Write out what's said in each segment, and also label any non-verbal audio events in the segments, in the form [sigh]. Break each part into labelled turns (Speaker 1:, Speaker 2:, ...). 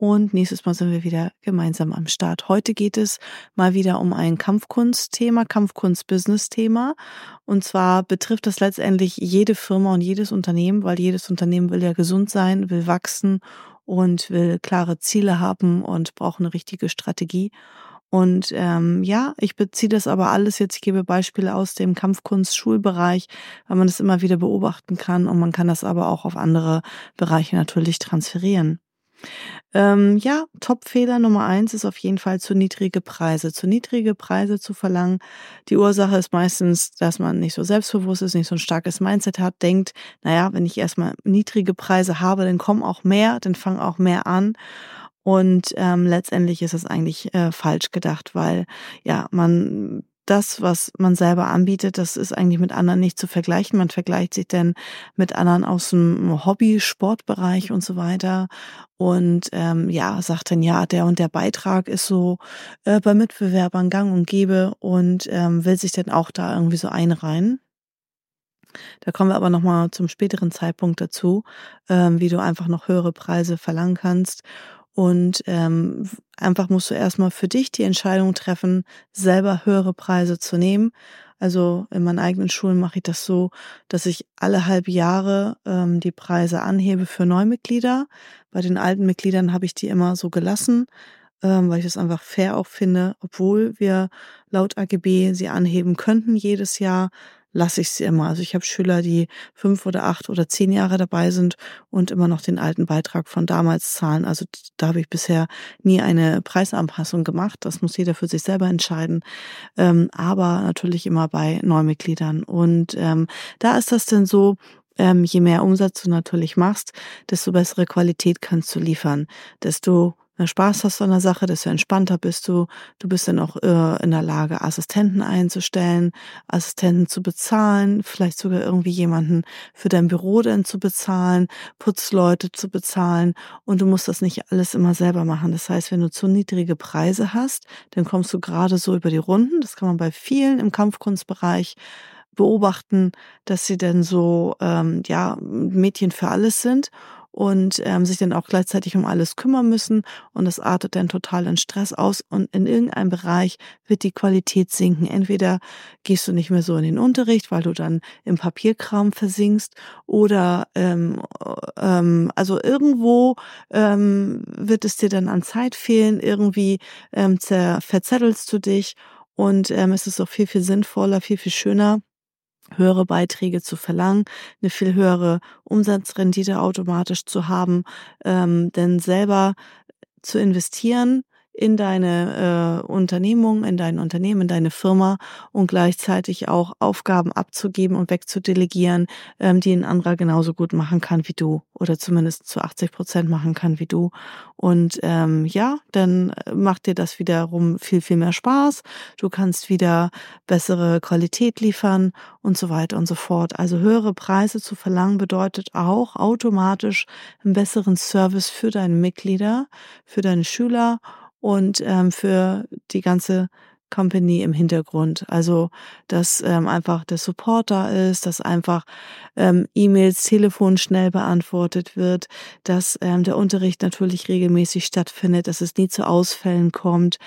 Speaker 1: und nächstes Mal sind wir wieder gemeinsam am Start. Heute geht es mal wieder um ein Kampfkunstthema, Kampfkunst-Business-Thema. Und zwar betrifft das letztendlich jede Firma und jedes Unternehmen, weil jedes Unternehmen will ja gesund sein, will wachsen und will klare Ziele haben und braucht eine richtige Strategie. Und ähm, ja, ich beziehe das aber alles jetzt, ich gebe Beispiele aus dem Kampfkunst-Schulbereich, weil man das immer wieder beobachten kann und man kann das aber auch auf andere Bereiche natürlich transferieren. Ähm, ja, Top-Fehler Nummer eins ist auf jeden Fall zu niedrige Preise. Zu niedrige Preise zu verlangen. Die Ursache ist meistens, dass man nicht so selbstbewusst ist, nicht so ein starkes Mindset hat, denkt, naja, wenn ich erstmal niedrige Preise habe, dann kommen auch mehr, dann fangen auch mehr an. Und ähm, letztendlich ist es eigentlich äh, falsch gedacht, weil ja, man das, was man selber anbietet, das ist eigentlich mit anderen nicht zu vergleichen. Man vergleicht sich denn mit anderen aus dem Hobby-Sportbereich und so weiter. Und ähm, ja, sagt dann, ja, der und der Beitrag ist so äh, bei Mitbewerbern gang und gäbe und ähm, will sich dann auch da irgendwie so einreihen. Da kommen wir aber nochmal zum späteren Zeitpunkt dazu, ähm, wie du einfach noch höhere Preise verlangen kannst. Und ähm, einfach musst du erstmal für dich die Entscheidung treffen, selber höhere Preise zu nehmen. Also in meinen eigenen Schulen mache ich das so, dass ich alle halbe Jahre ähm, die Preise anhebe für Neumitglieder. Bei den alten Mitgliedern habe ich die immer so gelassen, ähm, weil ich das einfach fair auch finde, obwohl wir laut AGB sie anheben könnten jedes Jahr, lasse ich sie immer. Also ich habe Schüler, die fünf oder acht oder zehn Jahre dabei sind und immer noch den alten Beitrag von damals zahlen. Also da habe ich bisher nie eine Preisanpassung gemacht. Das muss jeder für sich selber entscheiden. Ähm, aber natürlich immer bei Neumitgliedern. Und ähm, da ist das denn so, ähm, je mehr Umsatz du natürlich machst, desto bessere Qualität kannst du liefern, desto mehr Spaß hast an der Sache, desto entspannter bist du. Du bist dann auch äh, in der Lage, Assistenten einzustellen, Assistenten zu bezahlen, vielleicht sogar irgendwie jemanden für dein Büro dann zu bezahlen, Putzleute zu bezahlen und du musst das nicht alles immer selber machen. Das heißt, wenn du zu niedrige Preise hast, dann kommst du gerade so über die Runden. Das kann man bei vielen im Kampfkunstbereich beobachten, dass sie dann so ähm, ja Mädchen für alles sind und ähm, sich dann auch gleichzeitig um alles kümmern müssen. Und das artet dann total in Stress aus. Und in irgendeinem Bereich wird die Qualität sinken. Entweder gehst du nicht mehr so in den Unterricht, weil du dann im Papierkram versinkst oder ähm, ähm, also irgendwo ähm, wird es dir dann an Zeit fehlen, irgendwie ähm, verzettelst du dich. Und ähm, es ist auch viel, viel sinnvoller, viel, viel schöner, höhere Beiträge zu verlangen, eine viel höhere Umsatzrendite automatisch zu haben, ähm, denn selber zu investieren in deine äh, Unternehmung, in dein Unternehmen, in deine Firma und gleichzeitig auch Aufgaben abzugeben und wegzudelegieren, ähm, die ein anderer genauso gut machen kann wie du oder zumindest zu 80 Prozent machen kann wie du. Und ähm, ja, dann macht dir das wiederum viel, viel mehr Spaß. Du kannst wieder bessere Qualität liefern und so weiter und so fort. Also höhere Preise zu verlangen bedeutet auch automatisch einen besseren Service für deine Mitglieder, für deine Schüler und ähm, für die ganze Company im Hintergrund. Also, dass ähm, einfach der Support da ist, dass einfach ähm, E-Mails, Telefon schnell beantwortet wird, dass ähm, der Unterricht natürlich regelmäßig stattfindet, dass es nie zu Ausfällen kommt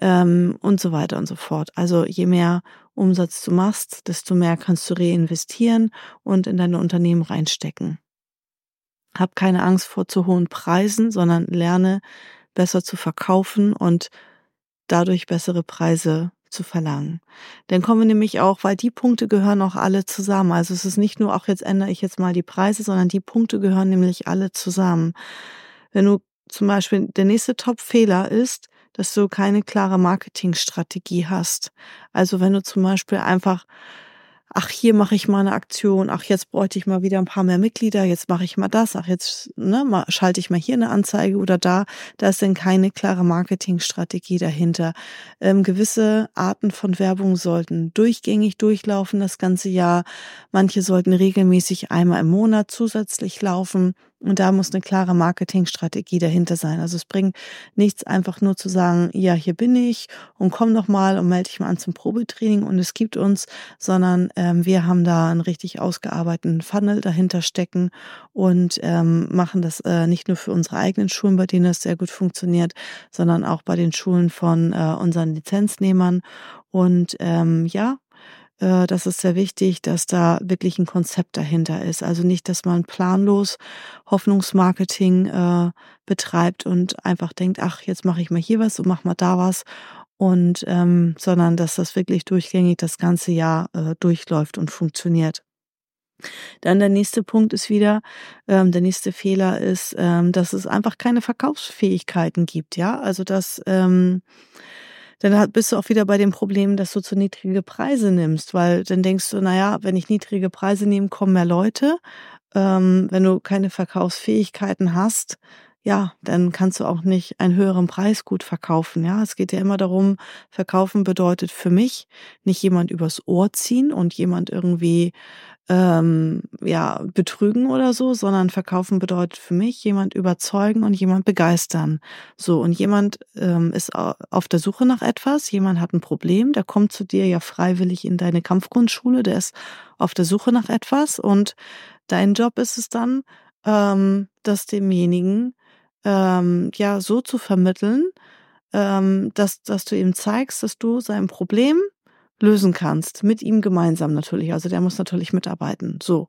Speaker 1: ähm, und so weiter und so fort. Also je mehr Umsatz du machst, desto mehr kannst du reinvestieren und in deine Unternehmen reinstecken. Hab keine Angst vor zu hohen Preisen, sondern lerne besser zu verkaufen und dadurch bessere Preise zu verlangen. Dann kommen wir nämlich auch, weil die Punkte gehören auch alle zusammen. Also es ist nicht nur, auch jetzt ändere ich jetzt mal die Preise, sondern die Punkte gehören nämlich alle zusammen. Wenn du zum Beispiel, der nächste Top-Fehler ist, dass du keine klare Marketingstrategie hast. Also wenn du zum Beispiel einfach ach, hier mache ich mal eine Aktion, ach, jetzt bräuchte ich mal wieder ein paar mehr Mitglieder, jetzt mache ich mal das, ach, jetzt ne, mal, schalte ich mal hier eine Anzeige oder da. Da ist denn keine klare Marketingstrategie dahinter. Ähm, gewisse Arten von Werbung sollten durchgängig durchlaufen das ganze Jahr. Manche sollten regelmäßig einmal im Monat zusätzlich laufen. Und da muss eine klare Marketingstrategie dahinter sein. Also es bringt nichts, einfach nur zu sagen, ja, hier bin ich und komm noch mal und melde dich mal an zum Probetraining und es gibt uns, sondern ähm, wir haben da einen richtig ausgearbeiteten Funnel dahinter stecken und ähm, machen das äh, nicht nur für unsere eigenen Schulen, bei denen das sehr gut funktioniert, sondern auch bei den Schulen von äh, unseren Lizenznehmern. Und ähm, ja, das ist sehr wichtig, dass da wirklich ein Konzept dahinter ist. Also nicht, dass man planlos Hoffnungsmarketing äh, betreibt und einfach denkt, ach, jetzt mache ich mal hier was und mach mal da was. Und ähm, sondern dass das wirklich durchgängig das ganze Jahr äh, durchläuft und funktioniert. Dann der nächste Punkt ist wieder, ähm, der nächste Fehler ist, ähm, dass es einfach keine Verkaufsfähigkeiten gibt, ja. Also dass ähm, dann bist du auch wieder bei dem Problem, dass du zu niedrige Preise nimmst, weil dann denkst du, naja, wenn ich niedrige Preise nehme, kommen mehr Leute. Ähm, wenn du keine Verkaufsfähigkeiten hast, ja, dann kannst du auch nicht einen höheren Preis gut verkaufen. Ja, es geht ja immer darum, verkaufen bedeutet für mich nicht jemand übers Ohr ziehen und jemand irgendwie ähm, ja betrügen oder so, sondern verkaufen bedeutet für mich jemand überzeugen und jemand begeistern. So und jemand ähm, ist auf der Suche nach etwas, jemand hat ein Problem, der kommt zu dir ja freiwillig in deine Kampfgrundschule, der ist auf der Suche nach etwas und dein Job ist es dann, ähm, das demjenigen ähm, ja so zu vermitteln, ähm, dass, dass du ihm zeigst, dass du sein Problem lösen kannst, mit ihm gemeinsam natürlich. Also der muss natürlich mitarbeiten. So.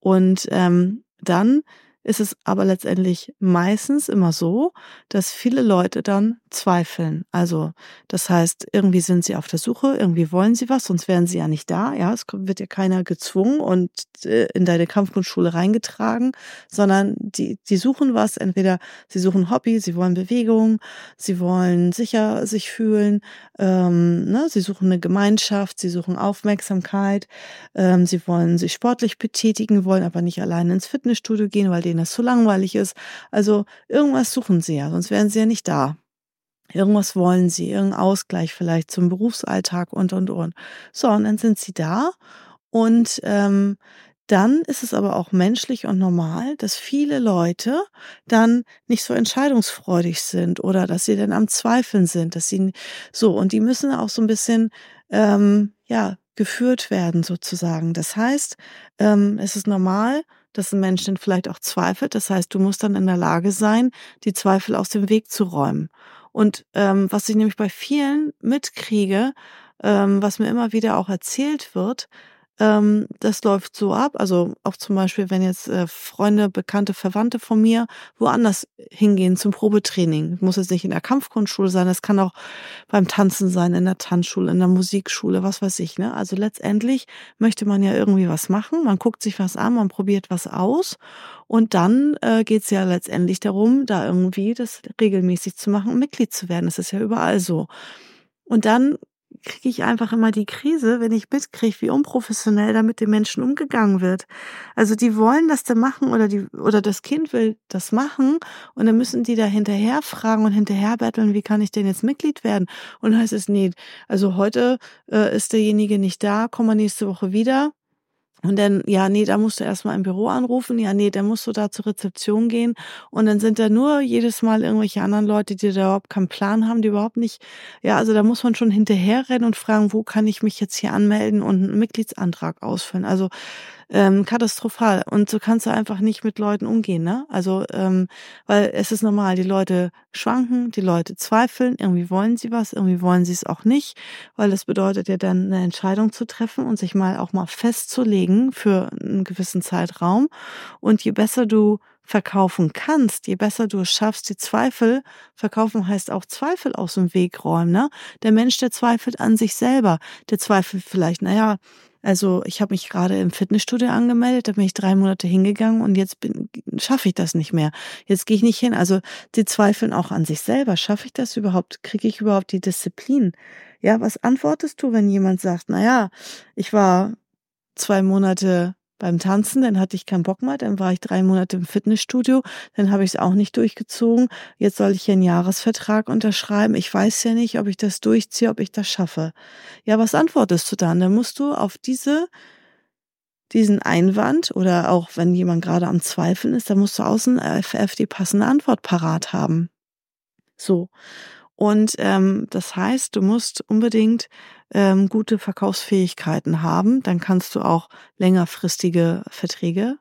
Speaker 1: Und ähm, dann ist es aber letztendlich meistens immer so, dass viele Leute dann zweifeln. Also das heißt, irgendwie sind sie auf der Suche, irgendwie wollen sie was, sonst wären sie ja nicht da. Ja, es wird ja keiner gezwungen und äh, in deine Kampfkunstschule reingetragen, sondern die, die suchen was. Entweder sie suchen Hobby, sie wollen Bewegung, sie wollen sicher sich fühlen, ähm, ne? sie suchen eine Gemeinschaft, sie suchen Aufmerksamkeit, ähm, sie wollen sich sportlich betätigen, wollen aber nicht alleine ins Fitnessstudio gehen, weil denen das zu langweilig ist. Also irgendwas suchen sie ja, sonst wären sie ja nicht da. Irgendwas wollen sie, irgendeinen Ausgleich vielleicht zum Berufsalltag und, und, und. So, und dann sind sie da und ähm, dann ist es aber auch menschlich und normal, dass viele Leute dann nicht so entscheidungsfreudig sind oder dass sie dann am Zweifeln sind, dass sie so und die müssen auch so ein bisschen ähm, ja geführt werden sozusagen. Das heißt, ähm, es ist normal, dass ein Mensch dann vielleicht auch zweifelt. Das heißt, du musst dann in der Lage sein, die Zweifel aus dem Weg zu räumen. Und ähm, was ich nämlich bei vielen mitkriege, ähm, was mir immer wieder auch erzählt wird, ähm, das läuft so ab. Also auch zum Beispiel, wenn jetzt äh, Freunde, Bekannte, Verwandte von mir woanders hingehen zum Probetraining. Muss jetzt nicht in der Kampfkunstschule sein, das kann auch beim Tanzen sein, in der Tanzschule, in der Musikschule, was weiß ich. Ne? Also letztendlich möchte man ja irgendwie was machen. Man guckt sich was an, man probiert was aus. Und dann äh, geht es ja letztendlich darum, da irgendwie das regelmäßig zu machen, Mitglied zu werden. Das ist ja überall so. Und dann kriege ich einfach immer die Krise, wenn ich mitkriege, wie unprofessionell da mit den Menschen umgegangen wird. Also die wollen das da machen oder die oder das Kind will das machen und dann müssen die da hinterher fragen und hinterher betteln, wie kann ich denn jetzt Mitglied werden? Und heißt es, nee, also heute äh, ist derjenige nicht da, komm mal nächste Woche wieder. Und dann, ja, nee, da musst du erstmal im Büro anrufen. Ja, nee, dann musst du da zur Rezeption gehen. Und dann sind da nur jedes Mal irgendwelche anderen Leute, die da überhaupt keinen Plan haben, die überhaupt nicht, ja, also da muss man schon hinterherrennen und fragen, wo kann ich mich jetzt hier anmelden und einen Mitgliedsantrag ausfüllen. Also ähm, katastrophal. Und so kannst du einfach nicht mit Leuten umgehen, ne? Also, ähm, weil es ist normal, die Leute schwanken, die Leute zweifeln, irgendwie wollen sie was, irgendwie wollen sie es auch nicht, weil das bedeutet ja dann eine Entscheidung zu treffen und sich mal auch mal festzulegen für einen gewissen Zeitraum. Und je besser du verkaufen kannst, je besser du es schaffst, die Zweifel, verkaufen heißt auch Zweifel aus dem Weg räumen, ne? Der Mensch, der zweifelt an sich selber, der zweifelt vielleicht, naja, also ich habe mich gerade im Fitnessstudio angemeldet, da bin ich drei Monate hingegangen und jetzt schaffe ich das nicht mehr. Jetzt gehe ich nicht hin. Also die zweifeln auch an sich selber. Schaffe ich das überhaupt? Kriege ich überhaupt die Disziplin? Ja, was antwortest du, wenn jemand sagt, na ja, ich war zwei Monate beim Tanzen, dann hatte ich keinen Bock mehr, dann war ich drei Monate im Fitnessstudio, dann habe ich es auch nicht durchgezogen. Jetzt soll ich hier einen Jahresvertrag unterschreiben. Ich weiß ja nicht, ob ich das durchziehe, ob ich das schaffe. Ja, was antwortest du dann? Dann musst du auf diese diesen Einwand oder auch wenn jemand gerade am Zweifeln ist, dann musst du außen FF die passende Antwort parat haben. So. Und ähm, das heißt, du musst unbedingt ähm, gute Verkaufsfähigkeiten haben. Dann kannst du auch längerfristige Verträge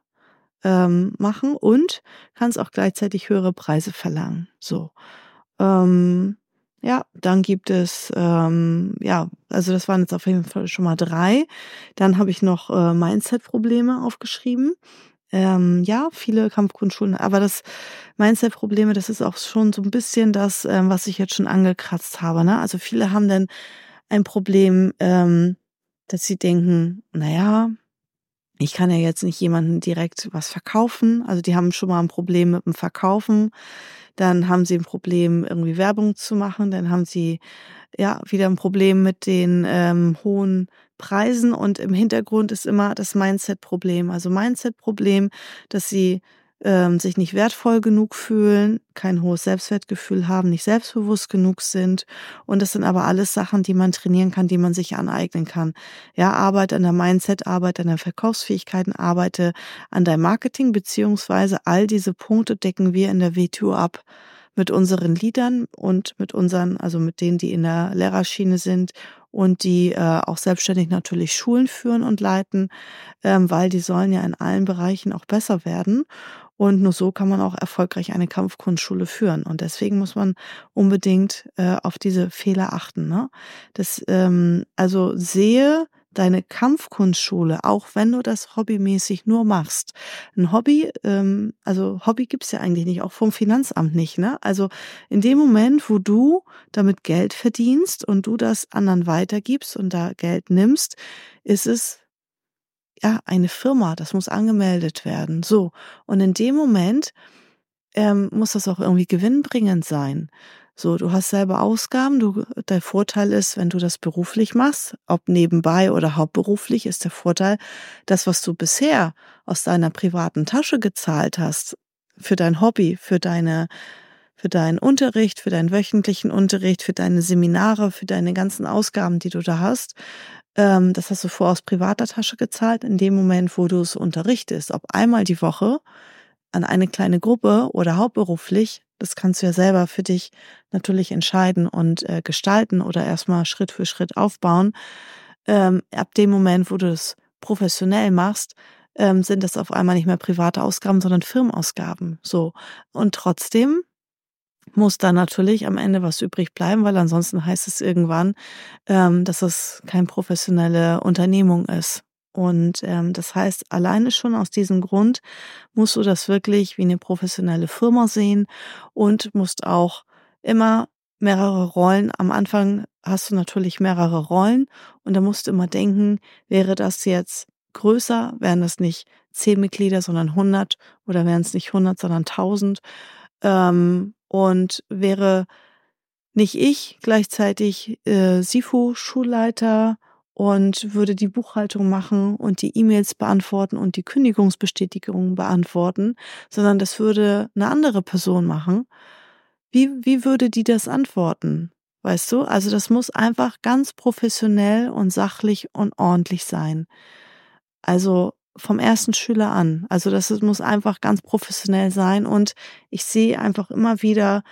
Speaker 1: ähm, machen und kannst auch gleichzeitig höhere Preise verlangen. So. Ähm, ja, dann gibt es, ähm, ja, also das waren jetzt auf jeden Fall schon mal drei. Dann habe ich noch äh, Mindset-Probleme aufgeschrieben. Ähm, ja, viele Kampfgrundschulen, aber das Mindset-Probleme, das ist auch schon so ein bisschen das, ähm, was ich jetzt schon angekratzt habe. Ne? Also viele haben dann ein Problem, ähm, dass sie denken, naja, ich kann ja jetzt nicht jemanden direkt was verkaufen. Also die haben schon mal ein Problem mit dem Verkaufen dann haben sie ein Problem, irgendwie Werbung zu machen, dann haben sie ja wieder ein Problem mit den ähm, hohen Preisen und im Hintergrund ist immer das Mindset-Problem. Also Mindset-Problem, dass sie ähm, sich nicht wertvoll genug fühlen, kein hohes Selbstwertgefühl haben, nicht selbstbewusst genug sind. Und das sind aber alles Sachen, die man trainieren kann, die man sich aneignen kann. Ja, arbeite an der Mindset, arbeite an der Verkaufsfähigkeiten, arbeite an deinem Marketing, beziehungsweise all diese Punkte decken wir in der W2 ab mit unseren Liedern und mit unseren, also mit denen, die in der Lehrerschiene sind und die äh, auch selbstständig natürlich Schulen führen und leiten, ähm, weil die sollen ja in allen Bereichen auch besser werden. Und nur so kann man auch erfolgreich eine Kampfkunstschule führen. Und deswegen muss man unbedingt äh, auf diese Fehler achten. Ne? Das, ähm, also sehe deine Kampfkunstschule, auch wenn du das hobbymäßig nur machst. Ein Hobby, ähm, also Hobby gibt's ja eigentlich nicht, auch vom Finanzamt nicht. Ne? Also in dem Moment, wo du damit Geld verdienst und du das anderen weitergibst und da Geld nimmst, ist es ja, eine Firma, das muss angemeldet werden. So. Und in dem Moment ähm, muss das auch irgendwie gewinnbringend sein. So, du hast selber Ausgaben. Du, der Vorteil ist, wenn du das beruflich machst, ob nebenbei oder hauptberuflich, ist der Vorteil, das, was du bisher aus deiner privaten Tasche gezahlt hast, für dein Hobby, für deine, für deinen Unterricht, für deinen wöchentlichen Unterricht, für deine Seminare, für deine ganzen Ausgaben, die du da hast, ähm, das hast du vor aus privater Tasche gezahlt. In dem Moment, wo du es unterrichtest, ob einmal die Woche an eine kleine Gruppe oder hauptberuflich, das kannst du ja selber für dich natürlich entscheiden und äh, gestalten oder erstmal Schritt für Schritt aufbauen. Ähm, ab dem Moment, wo du es professionell machst, ähm, sind das auf einmal nicht mehr private Ausgaben, sondern Firmenausgaben. So. Und trotzdem muss da natürlich am Ende was übrig bleiben, weil ansonsten heißt es irgendwann, ähm, dass es keine professionelle Unternehmung ist. Und ähm, das heißt, alleine schon aus diesem Grund musst du das wirklich wie eine professionelle Firma sehen und musst auch immer mehrere Rollen. Am Anfang hast du natürlich mehrere Rollen und da musst du immer denken, wäre das jetzt größer, wären das nicht zehn Mitglieder, sondern 100 oder wären es nicht 100, sondern 1000. Ähm, und wäre nicht ich gleichzeitig äh, SIFO-Schulleiter und würde die Buchhaltung machen und die E-Mails beantworten und die Kündigungsbestätigungen beantworten, sondern das würde eine andere Person machen. Wie, wie würde die das antworten? Weißt du? Also das muss einfach ganz professionell und sachlich und ordentlich sein. Also vom ersten Schüler an. Also das muss einfach ganz professionell sein und ich sehe einfach immer wieder,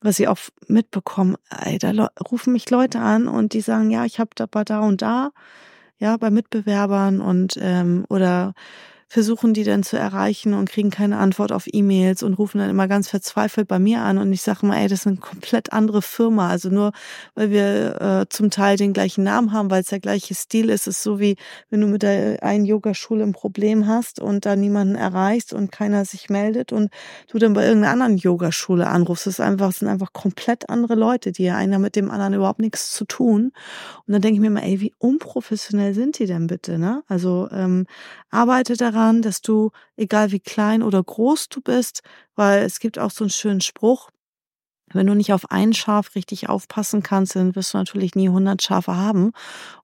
Speaker 1: was ich auch mitbekomme, ey, da rufen mich Leute an und die sagen, ja, ich habe da da und da, ja, bei Mitbewerbern und ähm, oder versuchen die dann zu erreichen und kriegen keine Antwort auf E-Mails und rufen dann immer ganz verzweifelt bei mir an und ich sage mal, ey, das ist eine komplett andere Firma. Also nur weil wir äh, zum Teil den gleichen Namen haben, weil es der gleiche Stil ist, ist so wie wenn du mit der einen Yogaschule ein Problem hast und da niemanden erreichst und keiner sich meldet und du dann bei irgendeiner anderen Yogaschule anrufst. Das ist einfach, sind einfach komplett andere Leute, die ja einer mit dem anderen überhaupt nichts zu tun. Und dann denke ich mir mal, ey, wie unprofessionell sind die denn bitte, ne? Also ähm, arbeite daran daran, dass du, egal wie klein oder groß du bist, weil es gibt auch so einen schönen Spruch, wenn du nicht auf ein Schaf richtig aufpassen kannst, dann wirst du natürlich nie 100 Schafe haben.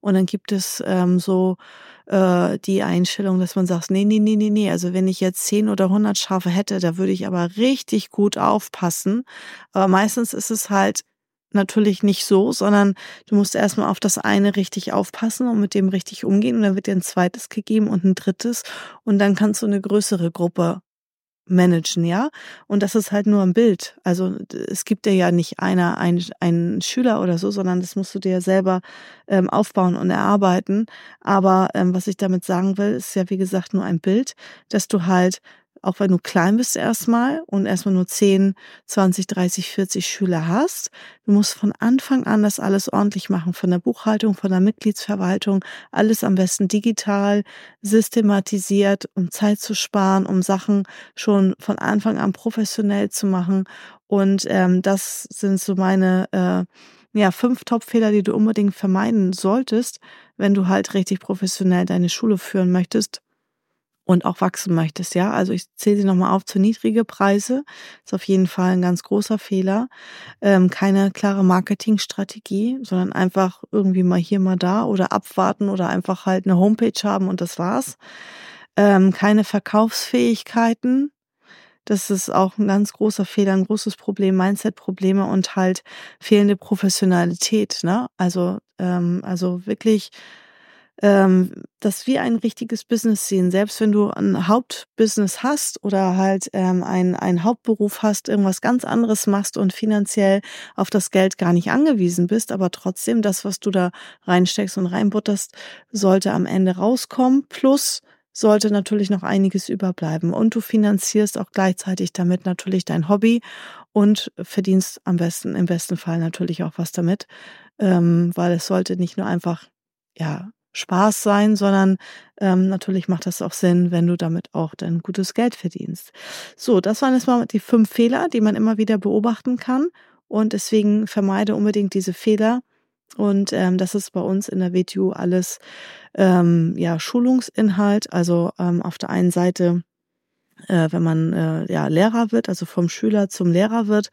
Speaker 1: Und dann gibt es ähm, so äh, die Einstellung, dass man sagt, nee, nee, nee, nee, nee. Also wenn ich jetzt 10 oder 100 Schafe hätte, da würde ich aber richtig gut aufpassen. Aber meistens ist es halt natürlich nicht so, sondern du musst erstmal auf das eine richtig aufpassen und mit dem richtig umgehen. Und dann wird dir ein zweites gegeben und ein drittes. Und dann kannst du eine größere Gruppe managen, ja. Und das ist halt nur ein Bild. Also es gibt dir ja nicht einer, ein, einen Schüler oder so, sondern das musst du dir selber ähm, aufbauen und erarbeiten. Aber ähm, was ich damit sagen will, ist ja wie gesagt nur ein Bild, dass du halt auch wenn du klein bist erstmal und erstmal nur 10, 20, 30, 40 Schüler hast. Du musst von Anfang an das alles ordentlich machen, von der Buchhaltung, von der Mitgliedsverwaltung, alles am besten digital, systematisiert, um Zeit zu sparen, um Sachen schon von Anfang an professionell zu machen. Und ähm, das sind so meine äh, ja, fünf Top-Fehler, die du unbedingt vermeiden solltest, wenn du halt richtig professionell deine Schule führen möchtest und auch wachsen möchtest, ja. Also ich zähle sie nochmal auf zu niedrige Preise. Ist auf jeden Fall ein ganz großer Fehler. Ähm, keine klare Marketingstrategie, sondern einfach irgendwie mal hier, mal da oder abwarten oder einfach halt eine Homepage haben und das war's. Ähm, keine Verkaufsfähigkeiten. Das ist auch ein ganz großer Fehler, ein großes Problem, Mindset-Probleme und halt fehlende Professionalität. Ne? Also, ähm, also wirklich ähm, das wie ein richtiges Business sehen. Selbst wenn du ein Hauptbusiness hast oder halt ähm, ein, ein Hauptberuf hast, irgendwas ganz anderes machst und finanziell auf das Geld gar nicht angewiesen bist, aber trotzdem das, was du da reinsteckst und reinbutterst, sollte am Ende rauskommen. Plus sollte natürlich noch einiges überbleiben. Und du finanzierst auch gleichzeitig damit natürlich dein Hobby und verdienst am besten, im besten Fall natürlich auch was damit, ähm, weil es sollte nicht nur einfach ja, Spaß sein, sondern ähm, natürlich macht das auch Sinn, wenn du damit auch dein gutes Geld verdienst. So, das waren jetzt mal die fünf Fehler, die man immer wieder beobachten kann. Und deswegen vermeide unbedingt diese Fehler. Und ähm, das ist bei uns in der WTU alles ähm, ja Schulungsinhalt. Also ähm, auf der einen Seite äh, wenn man äh, ja Lehrer wird, also vom Schüler zum Lehrer wird,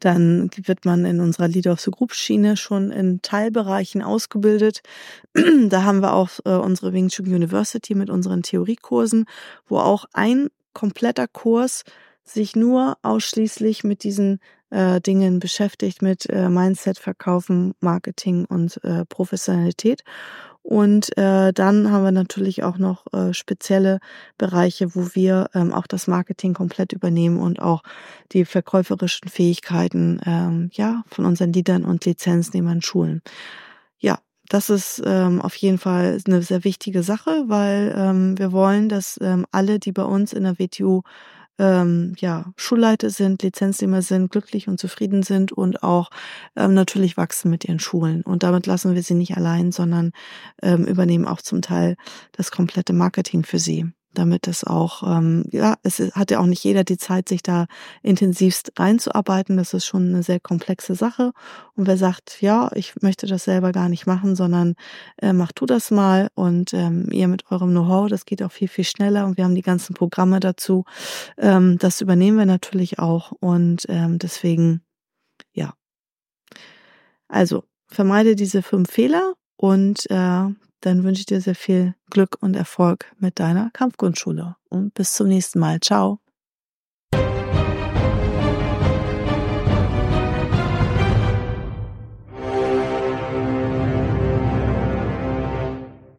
Speaker 1: dann wird man in unserer Leader of the Group Schiene schon in Teilbereichen ausgebildet. [clears throat] da haben wir auch äh, unsere Wing Chun University mit unseren Theoriekursen, wo auch ein kompletter Kurs sich nur ausschließlich mit diesen äh, Dingen beschäftigt, mit äh, Mindset, Verkaufen, Marketing und äh, Professionalität. Und äh, dann haben wir natürlich auch noch äh, spezielle Bereiche, wo wir ähm, auch das Marketing komplett übernehmen und auch die verkäuferischen Fähigkeiten ähm, ja von unseren Leadern und Lizenznehmern schulen. Ja, das ist ähm, auf jeden Fall eine sehr wichtige Sache, weil ähm, wir wollen, dass ähm, alle, die bei uns in der WTU ähm, ja, Schulleiter sind, Lizenznehmer sind, glücklich und zufrieden sind und auch ähm, natürlich wachsen mit ihren Schulen. Und damit lassen wir sie nicht allein, sondern ähm, übernehmen auch zum Teil das komplette Marketing für sie damit es auch, ähm, ja, es hat ja auch nicht jeder die Zeit, sich da intensivst reinzuarbeiten. Das ist schon eine sehr komplexe Sache. Und wer sagt, ja, ich möchte das selber gar nicht machen, sondern äh, mach du das mal und ähm, ihr mit eurem Know-how, das geht auch viel, viel schneller und wir haben die ganzen Programme dazu. Ähm, das übernehmen wir natürlich auch und ähm, deswegen, ja. Also, vermeide diese fünf Fehler und äh, dann wünsche ich dir sehr viel Glück und Erfolg mit deiner Kampfgrundschule und bis zum nächsten Mal. Ciao.